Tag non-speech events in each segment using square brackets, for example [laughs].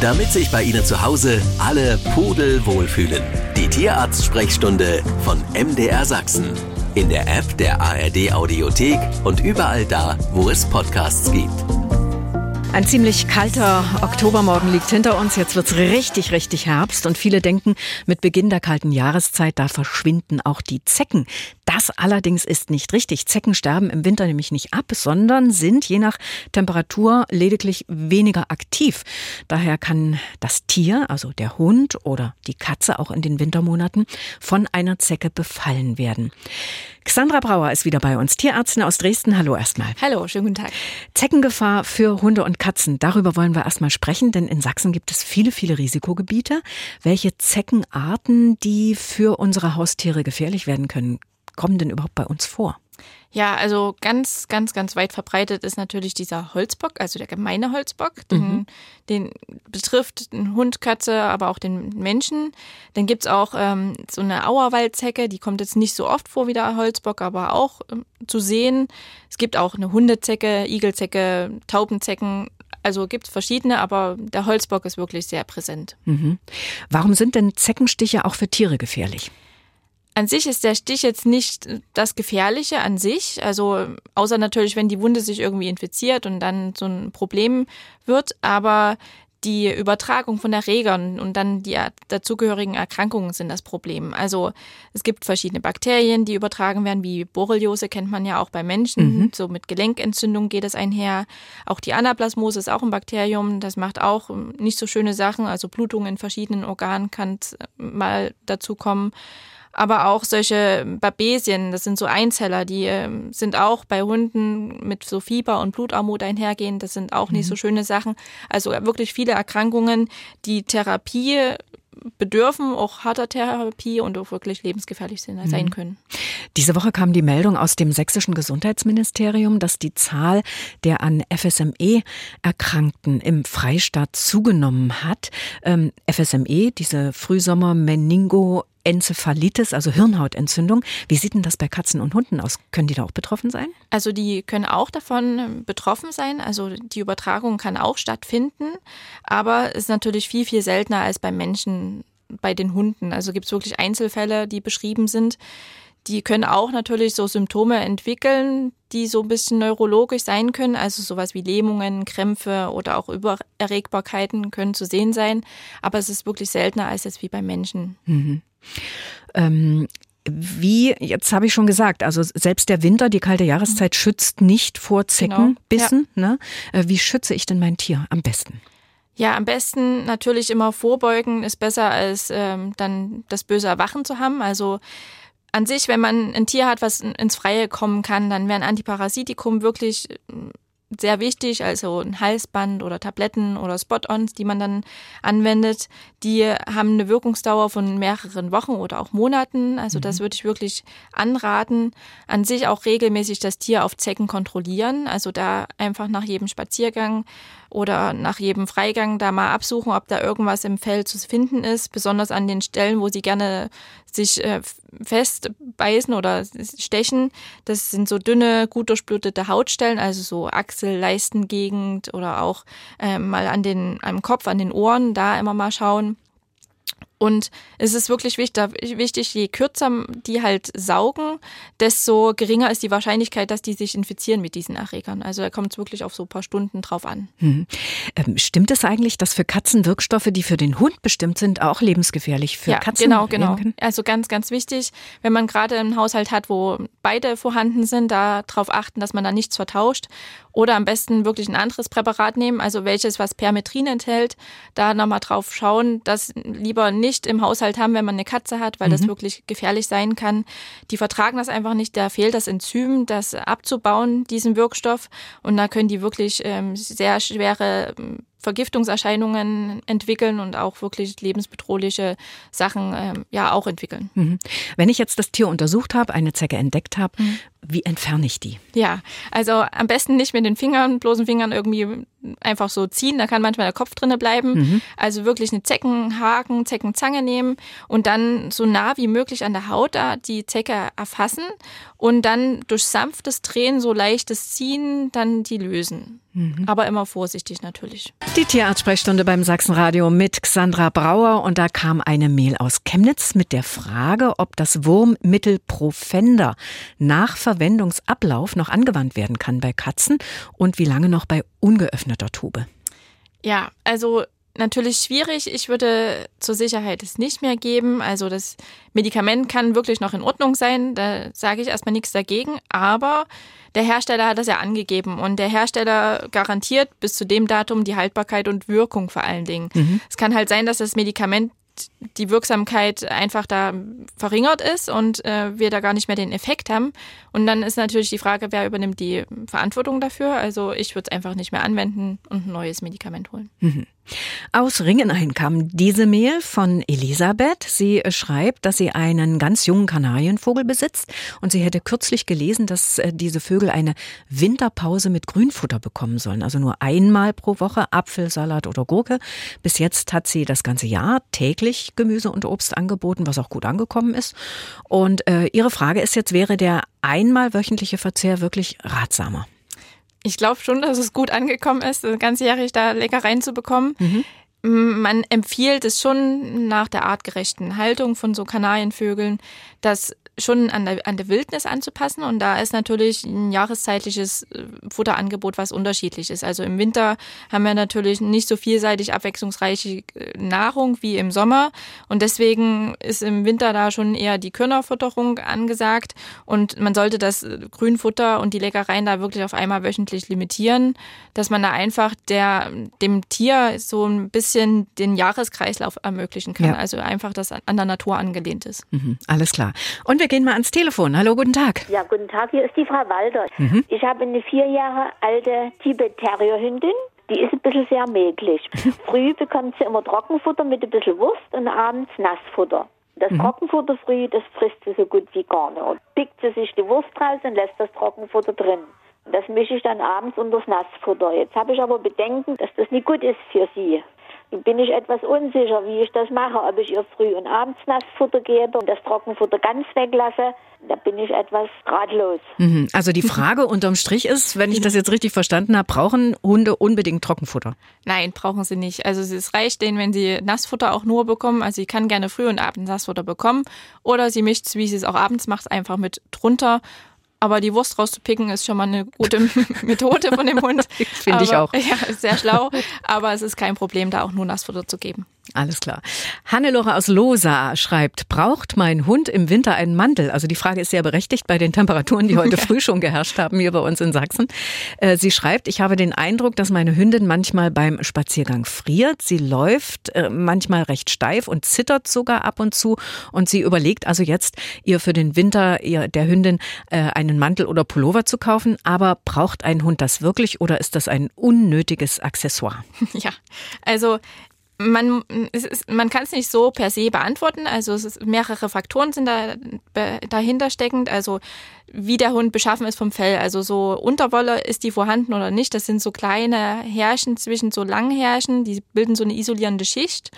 damit sich bei Ihnen zu Hause alle Pudel wohlfühlen. Die Tierarzt-Sprechstunde von MDR Sachsen. In der App der ARD Audiothek und überall da, wo es Podcasts gibt. Ein ziemlich kalter Oktobermorgen liegt hinter uns. Jetzt wird's richtig, richtig Herbst. Und viele denken, mit Beginn der kalten Jahreszeit, da verschwinden auch die Zecken. Das allerdings ist nicht richtig. Zecken sterben im Winter nämlich nicht ab, sondern sind je nach Temperatur lediglich weniger aktiv. Daher kann das Tier, also der Hund oder die Katze auch in den Wintermonaten, von einer Zecke befallen werden. Xandra Brauer ist wieder bei uns, Tierärztin aus Dresden. Hallo erstmal. Hallo, schönen guten Tag. Zeckengefahr für Hunde und Katzen. Darüber wollen wir erstmal sprechen, denn in Sachsen gibt es viele, viele Risikogebiete. Welche Zeckenarten, die für unsere Haustiere gefährlich werden können, kommen denn überhaupt bei uns vor? Ja, also ganz, ganz, ganz weit verbreitet ist natürlich dieser Holzbock, also der gemeine Holzbock. Den, mhm. den betrifft den Hund, Katze, aber auch den Menschen. Dann gibt's auch ähm, so eine Auerwaldzecke, die kommt jetzt nicht so oft vor wie der Holzbock, aber auch ähm, zu sehen. Es gibt auch eine Hundezecke, Igelzecke, Taubenzecken. Also gibt es verschiedene, aber der Holzbock ist wirklich sehr präsent. Mhm. Warum sind denn Zeckenstiche auch für Tiere gefährlich? An sich ist der Stich jetzt nicht das Gefährliche an sich, also außer natürlich, wenn die Wunde sich irgendwie infiziert und dann so ein Problem wird, aber die Übertragung von Erregern und dann die dazugehörigen Erkrankungen sind das Problem. Also es gibt verschiedene Bakterien, die übertragen werden, wie Borreliose kennt man ja auch bei Menschen. Mhm. So mit Gelenkentzündung geht es einher. Auch die Anaplasmose ist auch ein Bakterium, das macht auch nicht so schöne Sachen. Also Blutung in verschiedenen Organen kann mal dazu kommen aber auch solche Babesien, das sind so Einzeller, die äh, sind auch bei Hunden mit so Fieber und Blutarmut einhergehen, das sind auch nicht mhm. so schöne Sachen. Also wirklich viele Erkrankungen, die Therapie bedürfen auch harter Therapie und auch wirklich lebensgefährlich sein mhm. können. Diese Woche kam die Meldung aus dem sächsischen Gesundheitsministerium, dass die Zahl der an FSME Erkrankten im Freistaat zugenommen hat. Ähm, FSME, diese Frühsommer-Meningo Enzephalitis, also Hirnhautentzündung. Wie sieht denn das bei Katzen und Hunden aus? Können die da auch betroffen sein? Also die können auch davon betroffen sein. Also die Übertragung kann auch stattfinden, aber ist natürlich viel, viel seltener als beim Menschen, bei den Hunden. Also gibt es wirklich Einzelfälle, die beschrieben sind. Die können auch natürlich so Symptome entwickeln, die so ein bisschen neurologisch sein können, also sowas wie Lähmungen, Krämpfe oder auch Übererregbarkeiten können zu sehen sein. Aber es ist wirklich seltener als jetzt wie bei Menschen. Mhm. Ähm, wie, jetzt habe ich schon gesagt, also selbst der Winter, die kalte Jahreszeit mhm. schützt nicht vor Zeckenbissen. Genau. Ja. Ne? Äh, wie schütze ich denn mein Tier am besten? Ja, am besten natürlich immer vorbeugen ist besser als ähm, dann das böse Erwachen zu haben. Also an sich, wenn man ein Tier hat, was ins Freie kommen kann, dann wäre ein Antiparasitikum wirklich sehr wichtig, also ein Halsband oder Tabletten oder Spot-ons, die man dann anwendet, die haben eine Wirkungsdauer von mehreren Wochen oder auch Monaten. Also das mhm. würde ich wirklich anraten. An sich auch regelmäßig das Tier auf Zecken kontrollieren. Also da einfach nach jedem Spaziergang oder nach jedem Freigang da mal absuchen, ob da irgendwas im Fell zu finden ist, besonders an den Stellen, wo sie gerne sich äh, festbeißen oder stechen. Das sind so dünne, gut durchblutete Hautstellen, also so Achsel, Leistengegend oder auch äh, mal an den, am Kopf, an den Ohren, da immer mal schauen. Und es ist wirklich wichtig, je kürzer die halt saugen, desto geringer ist die Wahrscheinlichkeit, dass die sich infizieren mit diesen Erregern. Also da kommt es wirklich auf so ein paar Stunden drauf an. Hm. Ähm, stimmt es eigentlich, dass für Katzen Wirkstoffe, die für den Hund bestimmt sind, auch lebensgefährlich für ja, Katzen genau, genau. Also ganz, ganz wichtig, wenn man gerade einen Haushalt hat, wo beide vorhanden sind, da darauf achten, dass man da nichts vertauscht. Oder am besten wirklich ein anderes Präparat nehmen, also welches, was Permetrin enthält, da nochmal drauf schauen, dass lieber nicht nicht im Haushalt haben, wenn man eine Katze hat, weil mhm. das wirklich gefährlich sein kann. Die vertragen das einfach nicht. Da fehlt das Enzym, das abzubauen, diesen Wirkstoff. Und da können die wirklich ähm, sehr schwere ähm, Vergiftungserscheinungen entwickeln und auch wirklich lebensbedrohliche Sachen ähm, ja auch entwickeln. Mhm. Wenn ich jetzt das Tier untersucht habe, eine Zecke entdeckt habe, mhm. wie entferne ich die? Ja, also am besten nicht mit den Fingern, bloßen Fingern irgendwie einfach so ziehen, da kann manchmal der Kopf drinne bleiben. Mhm. Also wirklich eine Zeckenhaken, Zeckenzange nehmen und dann so nah wie möglich an der Haut da die Zecke erfassen und dann durch sanftes Drehen, so leichtes Ziehen, dann die lösen. Mhm. Aber immer vorsichtig natürlich. Die Tierarztsprechstunde beim Sachsenradio mit Xandra Brauer und da kam eine Mail aus Chemnitz mit der Frage, ob das Wurmmittel Profender nach Verwendungsablauf noch angewandt werden kann bei Katzen und wie lange noch bei ungeöffneter Tube. Ja, also natürlich schwierig. Ich würde zur Sicherheit es nicht mehr geben. Also das Medikament kann wirklich noch in Ordnung sein. Da sage ich erstmal nichts dagegen. Aber der Hersteller hat das ja angegeben und der Hersteller garantiert bis zu dem Datum die Haltbarkeit und Wirkung vor allen Dingen. Mhm. Es kann halt sein, dass das Medikament die Wirksamkeit einfach da verringert ist und äh, wir da gar nicht mehr den Effekt haben. Und dann ist natürlich die Frage, wer übernimmt die Verantwortung dafür. Also ich würde es einfach nicht mehr anwenden und ein neues Medikament holen. Mhm. Aus Ringenhain kam diese Mail von Elisabeth. Sie schreibt, dass sie einen ganz jungen Kanarienvogel besitzt und sie hätte kürzlich gelesen, dass äh, diese Vögel eine Winterpause mit Grünfutter bekommen sollen. Also nur einmal pro Woche Apfelsalat oder Gurke. Bis jetzt hat sie das ganze Jahr täglich Gemüse und Obst angeboten, was auch gut angekommen ist. Und äh, ihre Frage ist jetzt, wäre der einmal wöchentliche Verzehr wirklich ratsamer? Ich glaube schon, dass es gut angekommen ist, ganzjährig da Leckereien zu bekommen. Mhm. Man empfiehlt es schon nach der artgerechten Haltung von so Kanarienvögeln, dass schon an der, an der Wildnis anzupassen. Und da ist natürlich ein jahreszeitliches äh, Futterangebot was unterschiedlich ist. Also im Winter haben wir natürlich nicht so vielseitig abwechslungsreiche äh, Nahrung wie im Sommer. Und deswegen ist im Winter da schon eher die Körnerfutterung angesagt. Und man sollte das äh, Grünfutter und die Leckereien da wirklich auf einmal wöchentlich limitieren, dass man da einfach der, dem Tier so ein bisschen den Jahreskreislauf ermöglichen kann. Ja. Also einfach, dass an der Natur angelehnt ist. Mhm, alles klar. Und wir wir gehen mal ans Telefon. Hallo, guten Tag. Ja, guten Tag. Hier ist die Frau Walter. Mhm. Ich habe eine vier Jahre alte Tibet-Terrier-Hündin. Die ist ein bisschen sehr mäglich. [laughs] Früh bekommt sie immer Trockenfutter mit ein bisschen Wurst und abends Nassfutter. Das mhm. Trockenfutter früh, das frisst sie so gut wie gar nicht. Und pickt sie sich die Wurst raus und lässt das Trockenfutter drin. Und das mische ich dann abends unter das Nassfutter. Jetzt habe ich aber Bedenken, dass das nicht gut ist für sie bin ich etwas unsicher, wie ich das mache, ob ich ihr früh und abends Nassfutter gebe und das Trockenfutter ganz weglasse. Da bin ich etwas ratlos. Mhm. Also die Frage [laughs] unterm Strich ist, wenn ich das jetzt richtig verstanden habe, brauchen Hunde unbedingt Trockenfutter? Nein, brauchen sie nicht. Also es reicht denen, wenn sie Nassfutter auch nur bekommen. Also sie kann gerne früh und abends Nassfutter bekommen. Oder sie mischt es, wie sie es auch abends macht, einfach mit drunter. Aber die Wurst rauszupicken ist schon mal eine gute [laughs] Methode von dem Hund. [laughs] Finde ich auch. [laughs] Ja, ist sehr schlau. Aber es ist kein Problem, da auch nur Nassfutter zu geben. Alles klar. Hannelore aus Losa schreibt, braucht mein Hund im Winter einen Mantel? Also die Frage ist sehr berechtigt bei den Temperaturen, die heute [laughs] früh schon geherrscht haben hier bei uns in Sachsen. Äh, sie schreibt, ich habe den Eindruck, dass meine Hündin manchmal beim Spaziergang friert. Sie läuft äh, manchmal recht steif und zittert sogar ab und zu. Und sie überlegt also jetzt, ihr für den Winter ihr, der Hündin äh, einen Mantel oder Pullover zu kaufen. Aber braucht ein Hund das wirklich oder ist das ein unnötiges Accessoire? [laughs] Ja, also man, ist, man kann es nicht so per se beantworten. Also es ist, mehrere Faktoren sind da dahinter steckend. Also wie der Hund beschaffen ist vom Fell. Also so Unterwolle, ist die vorhanden oder nicht? Das sind so kleine Härchen zwischen so langen Härchen, die bilden so eine isolierende Schicht.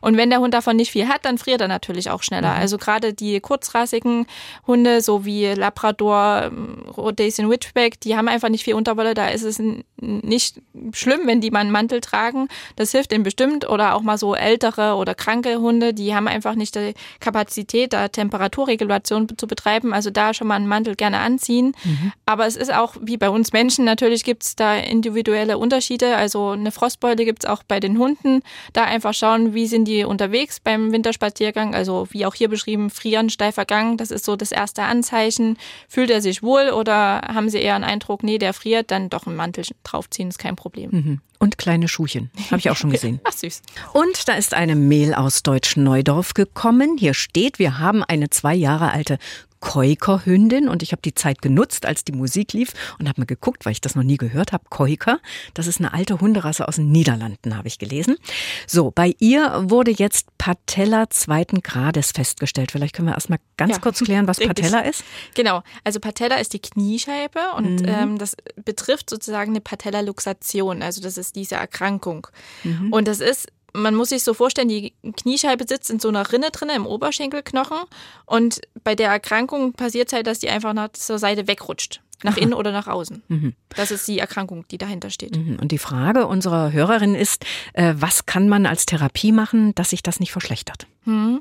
Und wenn der Hund davon nicht viel hat, dann friert er natürlich auch schneller. Mhm. Also gerade die kurzrassigen Hunde, so wie Labrador, Rhodesian Witchback, die haben einfach nicht viel Unterwolle. Da ist es nicht schlimm, wenn die mal einen Mantel tragen. Das hilft ihnen bestimmt. Oder auch mal so ältere oder kranke Hunde, die haben einfach nicht die Kapazität, da Temperaturregulation zu betreiben. Also da schon mal einen Mantel gerne anziehen. Mhm. Aber es ist auch wie bei uns Menschen, natürlich gibt es da individuelle Unterschiede. Also eine Frostbeule gibt es auch bei den Hunden. Da einfach schauen, wie sind die die unterwegs beim Winterspaziergang, also wie auch hier beschrieben, frieren, steifer Gang, das ist so das erste Anzeichen. Fühlt er sich wohl oder haben Sie eher einen Eindruck, nee, der friert, dann doch einen Mantel draufziehen, ist kein Problem. Mhm. Und kleine Schuhchen. Habe ich auch schon gesehen. [laughs] Ach süß. Und da ist eine Mail aus Deutsch-Neudorf gekommen. Hier steht, wir haben eine zwei Jahre alte Koiker-Hündin und ich habe die Zeit genutzt, als die Musik lief und habe mir geguckt, weil ich das noch nie gehört habe. Koiker, das ist eine alte Hunderasse aus den Niederlanden, habe ich gelesen. So, bei ihr wurde jetzt Patella zweiten Grades festgestellt. Vielleicht können wir erstmal ganz ja, kurz klären, was [laughs] Patella ist. Genau, also Patella ist die Kniescheibe und mhm. ähm, das betrifft sozusagen eine Patella-Luxation, also das ist diese Erkrankung. Mhm. Und das ist man muss sich so vorstellen, die Kniescheibe sitzt in so einer Rinne drin im Oberschenkelknochen und bei der Erkrankung passiert es halt, dass die einfach nach zur Seite wegrutscht. Nach innen oder nach außen. Mhm. Das ist die Erkrankung, die dahinter steht. Mhm. Und die Frage unserer Hörerin ist, äh, was kann man als Therapie machen, dass sich das nicht verschlechtert? Mhm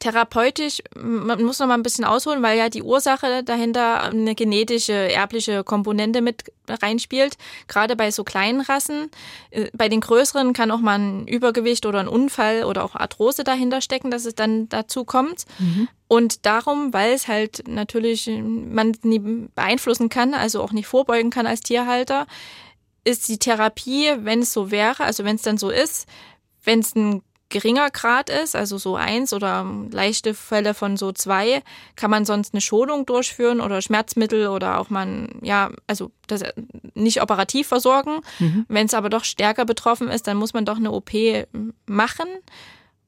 therapeutisch, man muss noch mal ein bisschen ausholen, weil ja die Ursache dahinter eine genetische, erbliche Komponente mit reinspielt. Gerade bei so kleinen Rassen. Äh, bei den größeren kann auch mal ein Übergewicht oder ein Unfall oder auch Arthrose dahinter stecken, dass es dann dazu kommt. Mhm. Und darum, weil es halt natürlich man nie beeinflussen kann, also auch nicht vorbeugen kann als Tierhalter, ist die Therapie, wenn es so wäre, also wenn es dann so ist, wenn es ein geringer Grad ist, also so eins oder leichte Fälle von so zwei, kann man sonst eine Schonung durchführen oder Schmerzmittel oder auch man, ja, also das nicht operativ versorgen. Mhm. Wenn es aber doch stärker betroffen ist, dann muss man doch eine OP machen.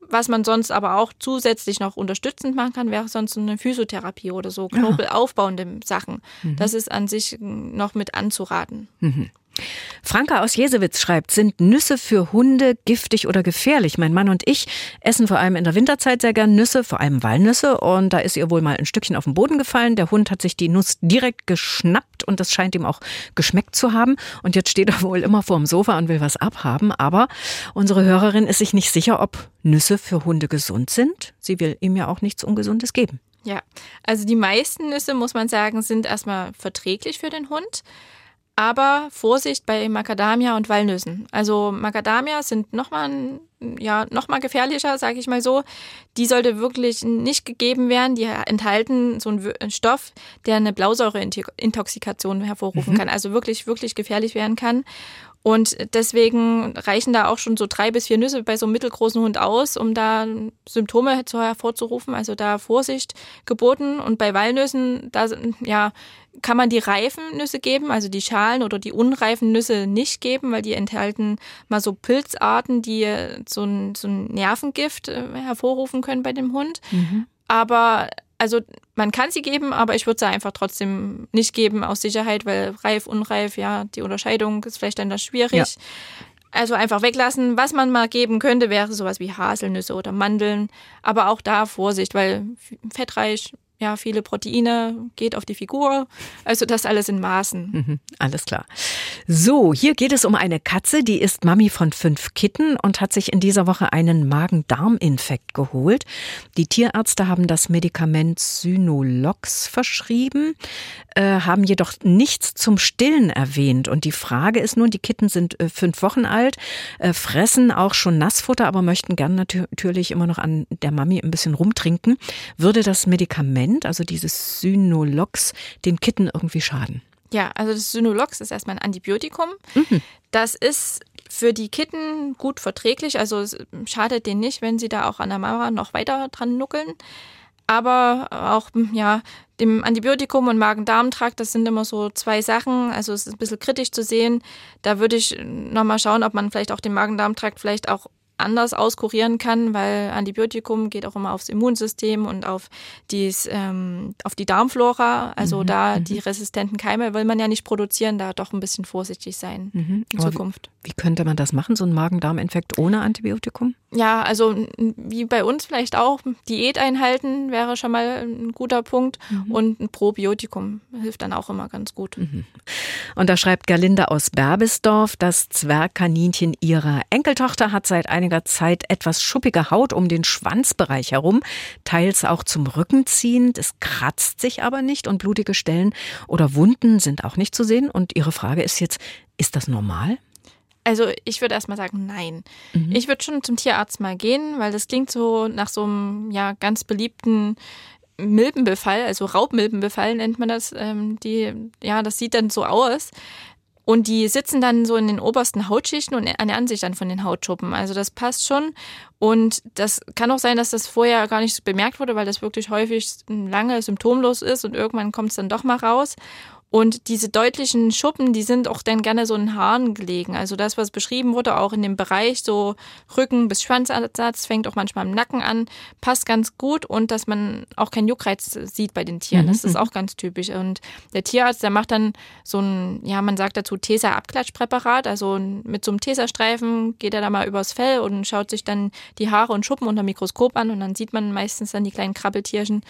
Was man sonst aber auch zusätzlich noch unterstützend machen kann, wäre sonst eine Physiotherapie oder so knorpelaufbauende Sachen. Mhm. Das ist an sich noch mit anzuraten. Mhm. Franka aus Jesewitz schreibt, sind Nüsse für Hunde giftig oder gefährlich? Mein Mann und ich essen vor allem in der Winterzeit sehr gern Nüsse, vor allem Walnüsse. Und da ist ihr wohl mal ein Stückchen auf den Boden gefallen. Der Hund hat sich die Nuss direkt geschnappt und das scheint ihm auch geschmeckt zu haben. Und jetzt steht er wohl immer vor dem Sofa und will was abhaben. Aber unsere Hörerin ist sich nicht sicher, ob Nüsse für Hunde gesund sind. Sie will ihm ja auch nichts Ungesundes geben. Ja, also die meisten Nüsse, muss man sagen, sind erstmal verträglich für den Hund. Aber Vorsicht bei Macadamia und Walnüssen. Also Macadamia sind nochmal ja, noch gefährlicher, sage ich mal so. Die sollte wirklich nicht gegeben werden. Die enthalten so einen Stoff, der eine Blausäureintoxikation hervorrufen mhm. kann. Also wirklich, wirklich gefährlich werden kann. Und deswegen reichen da auch schon so drei bis vier Nüsse bei so einem mittelgroßen Hund aus, um da Symptome hervorzurufen. Also da Vorsicht geboten. Und bei Walnüssen, da ja, kann man die reifen Nüsse geben, also die Schalen oder die unreifen Nüsse nicht geben, weil die enthalten mal so Pilzarten, die so ein, so ein Nervengift äh, hervorrufen können bei dem Hund. Mhm. Aber also man kann sie geben, aber ich würde sie einfach trotzdem nicht geben aus Sicherheit, weil reif, unreif, ja, die Unterscheidung ist vielleicht dann das schwierig. Ja. Also einfach weglassen. Was man mal geben könnte, wäre sowas wie Haselnüsse oder Mandeln. Aber auch da Vorsicht, weil fettreich ja, viele Proteine, geht auf die Figur. Also das alles in Maßen. Mhm, alles klar. So, hier geht es um eine Katze, die ist Mami von fünf Kitten und hat sich in dieser Woche einen Magen-Darm-Infekt geholt. Die Tierärzte haben das Medikament Synolox verschrieben, äh, haben jedoch nichts zum Stillen erwähnt. Und die Frage ist nun, die Kitten sind äh, fünf Wochen alt, äh, fressen auch schon Nassfutter, aber möchten gern natürlich immer noch an der Mami ein bisschen rumtrinken. Würde das Medikament Medikament, also dieses Synolox, den Kitten irgendwie schaden? Ja, also das Synolox ist erstmal ein Antibiotikum. Mhm. Das ist für die Kitten gut verträglich, also es schadet denen nicht, wenn sie da auch an der Mama noch weiter dran nuckeln. Aber auch, ja, dem Antibiotikum und Magen-Darm-Trakt, das sind immer so zwei Sachen. Also es ist ein bisschen kritisch zu sehen. Da würde ich nochmal schauen, ob man vielleicht auch den Magen-Darm-Trakt vielleicht auch anders auskurieren kann, weil Antibiotikum geht auch immer aufs Immunsystem und auf, dies, ähm, auf die Darmflora. Also mhm, da mhm. die resistenten Keime will man ja nicht produzieren, da doch ein bisschen vorsichtig sein mhm. in Zukunft. Wie, wie könnte man das machen, so ein Magen-Darm-Infekt ohne Antibiotikum? Ja, also wie bei uns vielleicht auch, Diät einhalten wäre schon mal ein guter Punkt mhm. und ein Probiotikum hilft dann auch immer ganz gut. Mhm. Und da schreibt Gerlinde aus Berbisdorf, das Zwergkaninchen ihrer Enkeltochter hat seit einiger Zeit etwas schuppige Haut um den Schwanzbereich herum, teils auch zum Rücken ziehend. Es kratzt sich aber nicht und blutige Stellen oder Wunden sind auch nicht zu sehen. Und ihre Frage ist jetzt, ist das normal? Also ich würde erstmal sagen, nein. Mhm. Ich würde schon zum Tierarzt mal gehen, weil das klingt so nach so einem ja ganz beliebten Milbenbefall, also Raubmilbenbefall nennt man das. Ähm, die, ja, das sieht dann so aus. Und die sitzen dann so in den obersten Hautschichten und ernähren sich dann von den Hautschuppen. Also das passt schon. Und das kann auch sein, dass das vorher gar nicht bemerkt wurde, weil das wirklich häufig lange symptomlos ist und irgendwann kommt es dann doch mal raus. Und diese deutlichen Schuppen, die sind auch dann gerne so in Haaren gelegen. Also das, was beschrieben wurde, auch in dem Bereich so Rücken bis Schwanzansatz, fängt auch manchmal im Nacken an, passt ganz gut und dass man auch keinen Juckreiz sieht bei den Tieren. Das ist mhm. auch ganz typisch. Und der Tierarzt, der macht dann so ein, ja, man sagt dazu Tesa-Abklatschpräparat. Also mit so einem Tesastreifen geht er da mal übers Fell und schaut sich dann die Haare und Schuppen unter Mikroskop an und dann sieht man meistens dann die kleinen Krabbeltierchen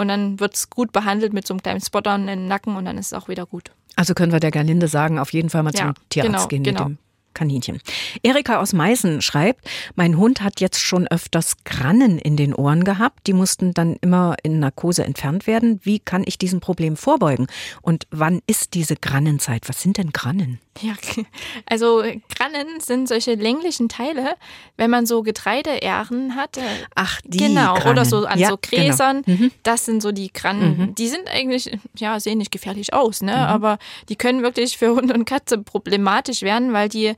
und dann wird es gut behandelt mit so einem kleinen Spotter in den Nacken und dann ist es auch wieder gut. Also können wir der Gerlinde sagen, auf jeden Fall mal ja, zum Tierarzt genau, gehen genau. mit dem Kaninchen. Erika aus Meißen schreibt, mein Hund hat jetzt schon öfters Grannen in den Ohren gehabt. Die mussten dann immer in Narkose entfernt werden. Wie kann ich diesem Problem vorbeugen? Und wann ist diese Grannenzeit? Was sind denn Grannen? Ja, also Grannen sind solche länglichen Teile, wenn man so Getreideähren hat. Äh, Ach, die Genau, Grannen. oder so an ja, so Gräsern. Genau. Mhm. Das sind so die Grannen. Mhm. Die sind eigentlich, ja, sehen nicht gefährlich aus, ne? Mhm. Aber die können wirklich für Hund und Katze problematisch werden, weil die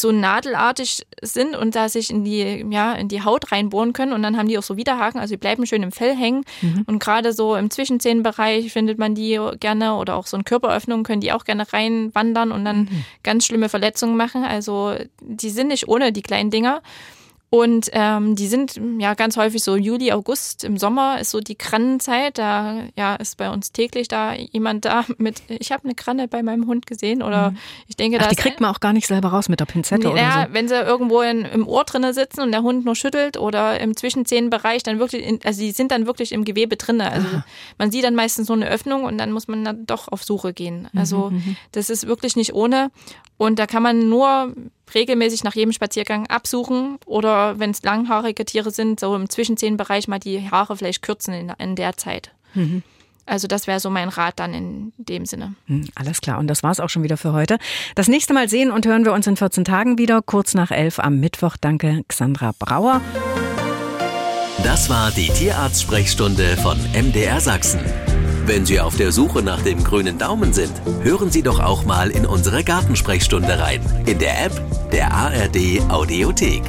so nadelartig sind und da sich in die, ja, in die Haut reinbohren können und dann haben die auch so Widerhaken, also die bleiben schön im Fell hängen mhm. und gerade so im Zwischenzehenbereich findet man die gerne oder auch so in Körperöffnungen können die auch gerne reinwandern und dann mhm. ganz schlimme Verletzungen machen, also die sind nicht ohne die kleinen Dinger. Und ähm, die sind ja ganz häufig so Juli, August, im Sommer ist so die Krannenzeit. Da ja, ist bei uns täglich da jemand da [laughs] mit, ich habe eine Kranne bei meinem Hund gesehen oder mhm. ich denke, Ach, die kriegt man auch gar nicht selber raus mit der Pinzette nee, oder ja, so. wenn sie irgendwo in, im Ohr drinne sitzen und der Hund nur schüttelt oder im Zwischenzehenbereich, dann wirklich, in, also die sind dann wirklich im Gewebe drinne. Also Aha. man sieht dann meistens so eine Öffnung und dann muss man dann doch auf Suche gehen. Also mhm, mhm. das ist wirklich nicht ohne und da kann man nur regelmäßig nach jedem Spaziergang absuchen oder wenn es langhaarige Tiere sind, so im Zwischenzehenbereich mal die Haare vielleicht kürzen in, in der Zeit. Mhm. Also das wäre so mein Rat dann in dem Sinne. Hm, alles klar. Und das war es auch schon wieder für heute. Das nächste Mal sehen und hören wir uns in 14 Tagen wieder, kurz nach 11 am Mittwoch. Danke, Xandra Brauer. Das war die Tierarzt-Sprechstunde von MDR Sachsen. Wenn Sie auf der Suche nach dem grünen Daumen sind, hören Sie doch auch mal in unsere Gartensprechstunde rein. In der App der ARD Audiothek.